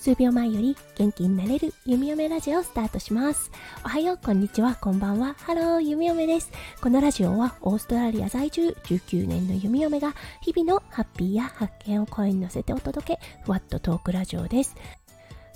数秒前より元気になれる弓嫁ラジオをスタートします。おはよう、こんにちは、こんばんは。 Hello、弓嫁です。このラジオはオーストラリア在住19年の弓嫁が日々のハッピーや発見を声に乗せてお届け、ふわっとトークラジオです。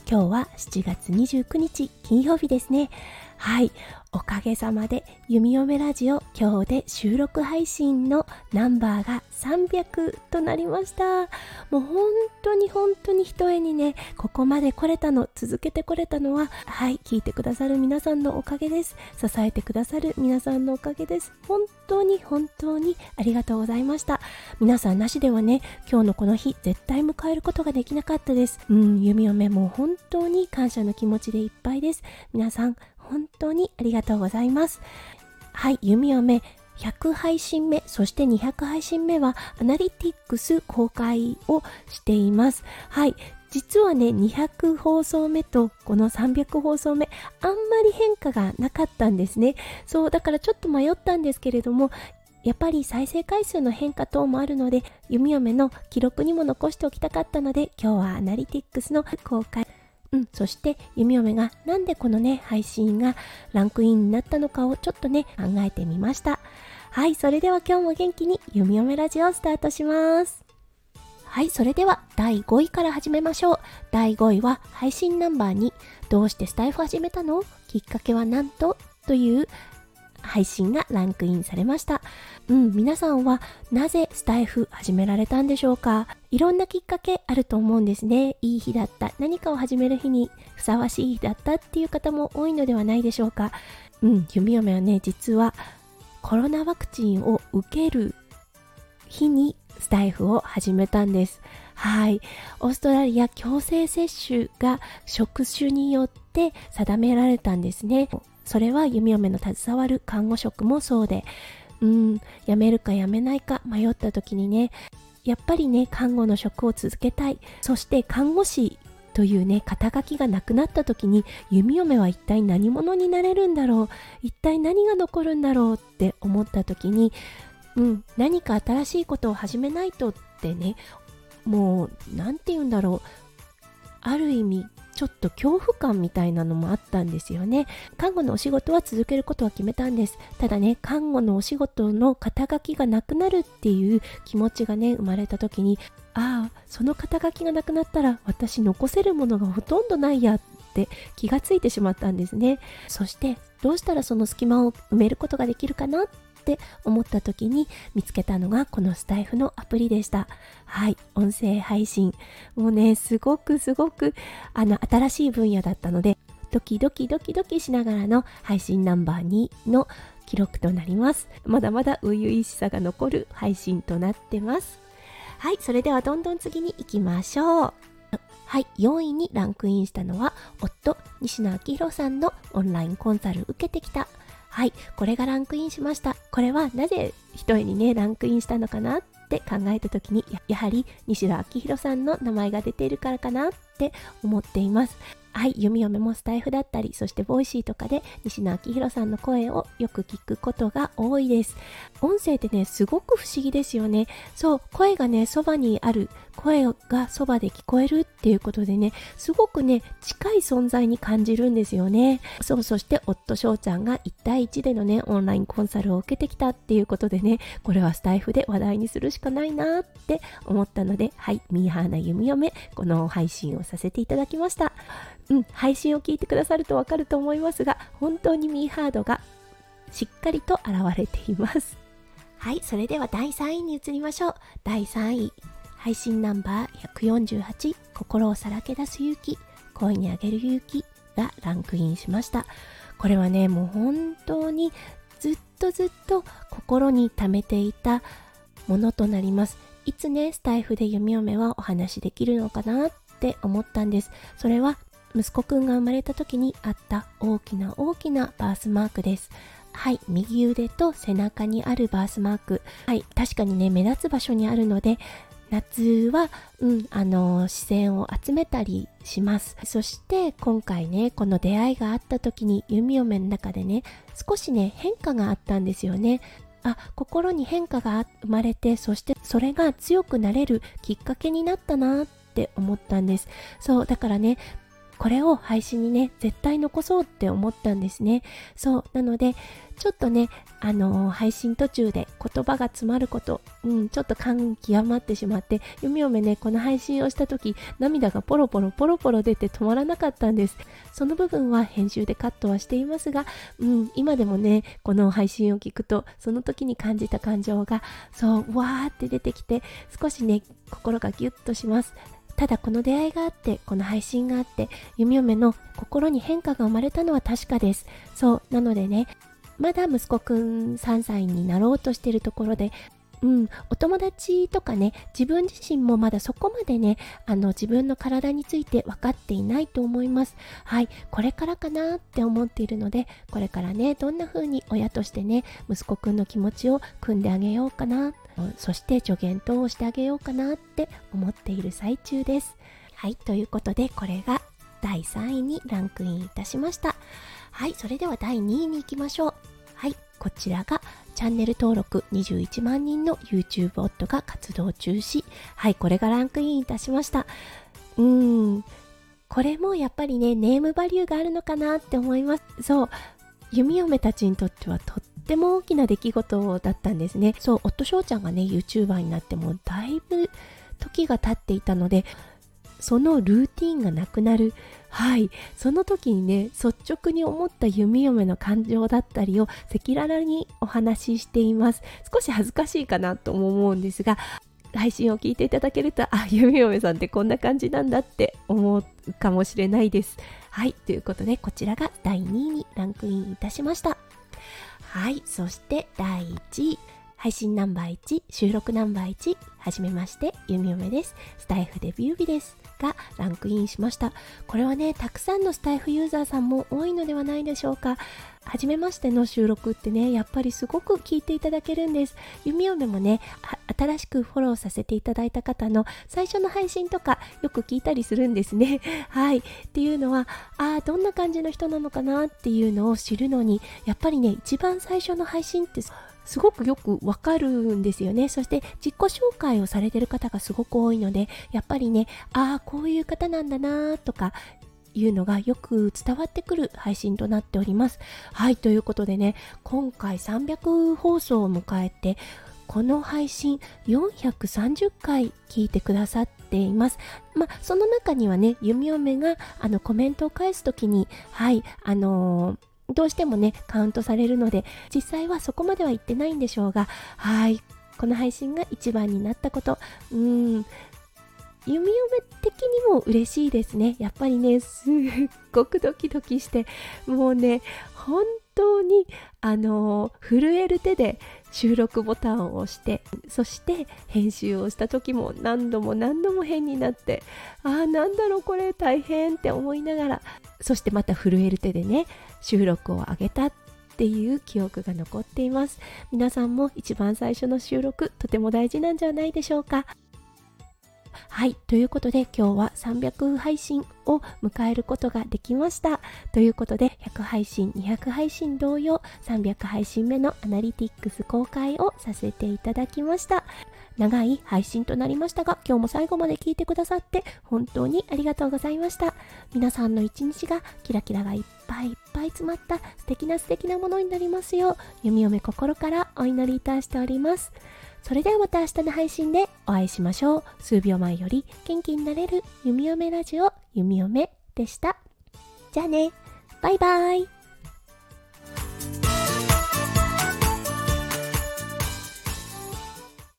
今日は7月29日金曜日ですね。はい。おかげさまで弓嫁ラジオ今日で収録配信のナンバーが300となりました。もう本当に本当に一重にねここまで来れたの続けてこれたのははい聞いてくださる皆さんのおかげです。支えてくださる皆さんのおかげです。本当に本当にありがとうございました。皆さんなしではね今日のこの日絶対迎えることができなかったです。うん弓嫁も本当に感謝の気持ちでいっぱいです。皆さん本当にありがとうございます。はい、弓嫁100配信目、そして200配信目はアナリティクス公開をしています。はい。実はね、200放送目とこの300放送目、あんまり変化がなかったんですね。そう、だからちょっと迷ったんですけれども、やっぱり再生回数の変化等もあるので、弓嫁の記録にも残しておきたかったので、今日はアナリティクスの公開うん、そして弓嫁がなんでこのね配信がランクインになったのかをちょっとね考えてみました。はいそれでは今日も元気に弓嫁ラジオスタートします。はいそれでは第5位から始めましょう。第5位は配信ナンバー2どうしてスタイフ始めたの？きっかけはなんと？という配信がランクインされました。うん、皆さんはなぜスタイフ始められたんでしょうか？いろんなきっかけあると思うんですね。いい日だった、何かを始める日にふさわしい日だったっていう方も多いのではないでしょうか？うん、弓嫁はね、実はコロナワクチンを受ける日にスタイフを始めたんです。はい。オーストラリア強制接種が職種によって定められたんですね。それは弓嫁の携わる看護職もそうで、うん、辞めるか辞めないか迷った時にね、やっぱりね、看護の職を続けたい。そして看護師というね、肩書きがなくなった時に、弓嫁は一体何者になれるんだろう？一体何が残るんだろうって思った時に、うん、何か新しいことを始めないとってね、もう、何て言うんだろう。ある意味、ちょっと恐怖感みたいなのもあったんですよね。看護のお仕事は続けることは決めたんです。ただね、看護のお仕事の肩書きがなくなるっていう気持ちがね、生まれた時に、ああ、その肩書きがなくなったら私残せるものがほとんどないやって気がついてしまったんですね。そして、どうしたらその隙間を埋めることができるかなっって思った時に見つけたのがこのスタイフのアプリでした。はい、音声配信。もうね、すごくすごくあの新しい分野だったので、ドキドキドキドキしながらの配信ナンバー2の記録となります。まだまだ初々しさが残る配信となってます。はい、それではどんどん次に行きましょう。はい、4位にランクインしたのは、おっと、西野亮廣さんのオンラインコンサル受けてきたはい、これがランクインしました。これはなぜ一重にね、ランクインしたのかなって考えた時にや、やはり西野亮廣さんの名前が出ているからかなって思っています。はい、弓嫁もスタイフだったり、そしてボイシーとかで西野亮廣さんの声をよく聞くことが多いです。音声ってね、すごく不思議ですよね。そう、声がね、そばにある、声がそばで聞こえるっていうことでね、すごくね、近い存在に感じるんですよね。そう、そして夫翔ちゃんが1対1でのね、オンラインコンサルを受けてきたっていうことでね、これはスタイフで話題にするしかないなって思ったので、はい、ミーハーな弓嫁、この配信をさせていただきました。うん、配信を聞いてくださるとわかると思いますが、本当にミーハードがしっかりと現れています。はい、それでは第3位に移りましょう。第3位、配信ナンバー148、心をさらけ出す勇気、声にあげる勇気がランクインしました。これはね、もう本当にずっとずっと心に溜めていたものとなります。いつね、スタイフで弓嫁はお話しできるのかなって思ったんです。それは息子くんが生まれた時にあった大きな大きなバースマークです。はい、右腕と背中にあるバースマーク。はい、確かにね、目立つ場所にあるので、夏は、うん、あの、視線を集めたりします。そして今回ね、この出会いがあった時に弓嫁の中でね、少しね、変化があったんですよね。あ心に変化が生まれてそしてそれが強くなれるきっかけになったなって思ったんですそうだからねこれを配信にね絶対残そうって思ったんですね。そうなのでちょっとねあのー、配信途中で言葉が詰まることうんちょっと感極まってしまって弓嫁ねこの配信をした時涙がポロポロポロポロ出て止まらなかったんです。その部分は編集でカットはしていますがうん今でもねこの配信を聞くとその時に感じた感情がそうわーって出てきて少しね心がギュッとします。ただこの出会いがあってこの配信があって弓嫁の心に変化が生まれたのは確かです。そうなのでねまだ息子くん3歳になろうとしてるところでうん、お友達とかね自分自身もまだそこまでねあの自分の体について分かっていないと思います。はいこれからかなって思っているのでこれからねどんな風に親としてね息子くんの気持ちを組んであげようかなそして助言等をしてあげようかなって思っている最中ですはいということでこれが第3位にランクインいたしましたはいそれでは第2位に行きましょうはいこちらがチャンネル登録21万人の YouTube 夫が活動中止。はい、これがランクインいたしました。うーん、これもやっぱりね、ネームバリューがあるのかなって思います。そう、弓嫁たちにとってはとっても大きな出来事だったんですね。そう、夫翔ちゃんがね、YouTuber になってもだいぶ時が経っていたので、そのルーティンがなくなる。はい。その時にね率直に思った弓嫁の感情だったりを赤裸々にお話ししています。少し恥ずかしいかなとも思うんですが配信を聞いていただけるとあ弓嫁さんってこんな感じなんだって思うかもしれないです。はい。ということでこちらが第2位にランクインいたしました。はいそして第1位配信ナンバー1、収録ナンバー1、はじめまして、ゆみおめです。スタイフデビュー日です。がランクインしました。これはね、たくさんのスタイフユーザーさんも多いのではないでしょうか。はじめましての収録ってね、やっぱりすごく聞いていただけるんです。弓嫁もね、新しくフォローさせていただいた方の最初の配信とかよく聞いたりするんですね。はい。っていうのは、ああ、どんな感じの人なのかなっていうのを知るのに、やっぱりね、一番最初の配信ってすごくよくわかるんですよね。そして自己紹介をされてる方がすごく多いので、やっぱりね、ああ、こういう方なんだなとか、いうのがよく伝わってくる配信となっております。はい、ということでね、今回300放送を迎えて、この配信430回聞いてくださっています。まあ、その中にはね、弓嫁があのコメントを返すときに、はい、あのーどうしてもね、カウントされるので、実際はそこまでは言ってないんでしょうが、はい、この配信が一番になったこと、うん、弓嫁的にも嬉しいですね。やっぱりね、すっごくドキドキして、もうね、本当に、あの、震える手で収録ボタンを押して、そして編集をした時も何度も何度も変になって、ああ、なんだろうこれ大変って思いながら、そしてまた震える手でね、収録を上げたっていう記憶が残っています。皆さんも一番最初の収録とても大事なんじゃないでしょうか。はい。ということで今日は300配信を迎えることができました。ということで100配信、200配信同様300配信目のアナリティックス公開をさせていただきました。長い配信となりましたが今日も最後まで聞いてくださって本当にありがとうございました。皆さんの一日がキラキラがいっぱいいっぱい詰まった素敵な素敵なものになりますよう弓嫁心からお祈りいたしております。それではまた明日の配信でお会いしましょう。数秒前より元気になれる弓嫁ラジオ弓嫁でした。じゃあね。バイバイ。